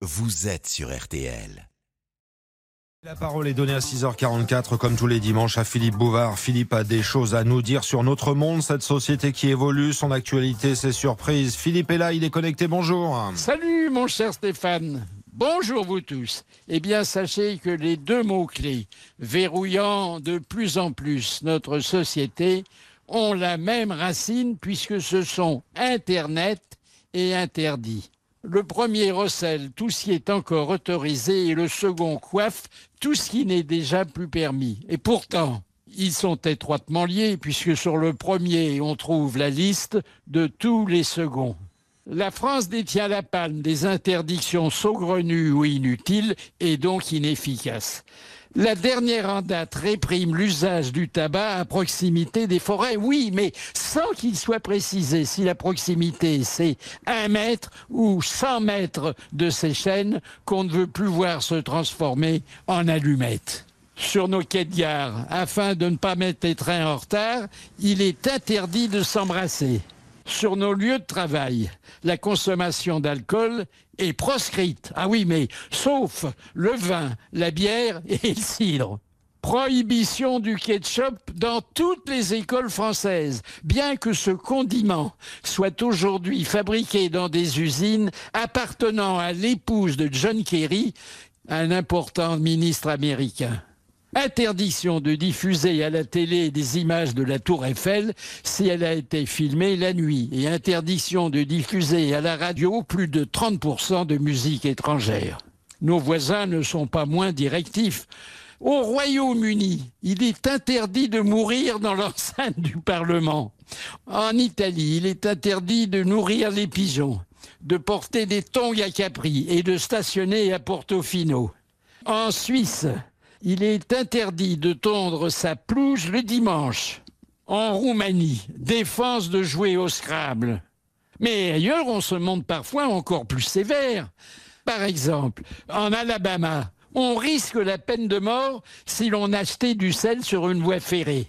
vous êtes sur RTL. La parole est donnée à 6h44 comme tous les dimanches à Philippe Bouvard. Philippe a des choses à nous dire sur notre monde, cette société qui évolue, son actualité, ses surprises. Philippe est là, il est connecté, bonjour. Salut mon cher Stéphane. Bonjour vous tous. Eh bien, sachez que les deux mots-clés verrouillant de plus en plus notre société ont la même racine puisque ce sont Internet et interdit. Le premier recèle tout ce qui est encore autorisé et le second coiffe tout ce qui n'est déjà plus permis. Et pourtant, ils sont étroitement liés puisque sur le premier, on trouve la liste de tous les seconds. La France détient la palme des interdictions saugrenues ou inutiles et donc inefficaces. La dernière en date réprime l'usage du tabac à proximité des forêts, oui, mais sans qu'il soit précisé si la proximité c'est un mètre ou 100 mètres de ces chaînes qu'on ne veut plus voir se transformer en allumettes. Sur nos quais de gare, afin de ne pas mettre les trains en retard, il est interdit de s'embrasser sur nos lieux de travail, la consommation d'alcool est proscrite. Ah oui, mais sauf le vin, la bière et le cidre. Prohibition du ketchup dans toutes les écoles françaises, bien que ce condiment soit aujourd'hui fabriqué dans des usines appartenant à l'épouse de John Kerry, un important ministre américain. Interdiction de diffuser à la télé des images de la tour Eiffel si elle a été filmée la nuit et interdiction de diffuser à la radio plus de 30% de musique étrangère. Nos voisins ne sont pas moins directifs. Au Royaume-Uni, il est interdit de mourir dans l'enceinte du Parlement. En Italie, il est interdit de nourrir les pigeons, de porter des tongs à Capri et de stationner à Portofino. En Suisse, il est interdit de tondre sa pelouse le dimanche. En Roumanie, défense de jouer au Scrabble. Mais ailleurs, on se montre parfois encore plus sévère. Par exemple, en Alabama, on risque la peine de mort si l'on achetait du sel sur une voie ferrée.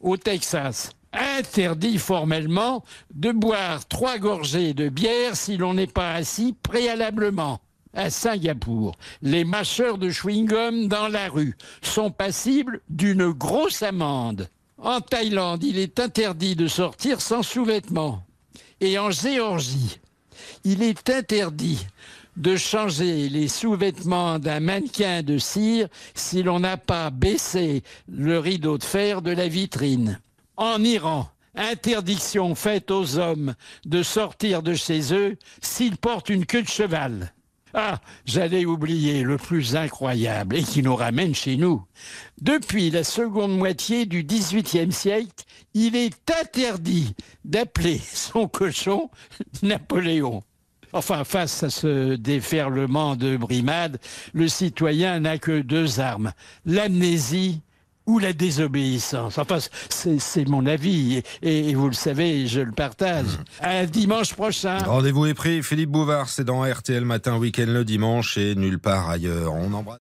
Au Texas, interdit formellement de boire trois gorgées de bière si l'on n'est pas assis préalablement à Singapour, les mâcheurs de chewing-gum dans la rue sont passibles d'une grosse amende. En Thaïlande, il est interdit de sortir sans sous-vêtements. Et en Géorgie, il est interdit de changer les sous-vêtements d'un mannequin de cire si l'on n'a pas baissé le rideau de fer de la vitrine. En Iran, interdiction faite aux hommes de sortir de chez eux s'ils portent une queue de cheval. Ah, j'allais oublier le plus incroyable et qui nous ramène chez nous. Depuis la seconde moitié du XVIIIe siècle, il est interdit d'appeler son cochon Napoléon. Enfin, face à ce déferlement de brimades, le citoyen n'a que deux armes, l'amnésie ou la désobéissance. Enfin, c'est mon avis et, vous le savez, je le partage. À dimanche prochain. Rendez-vous est pris. Philippe Bouvard, c'est dans RTL Matin Week-end le dimanche et nulle part ailleurs. On embrasse.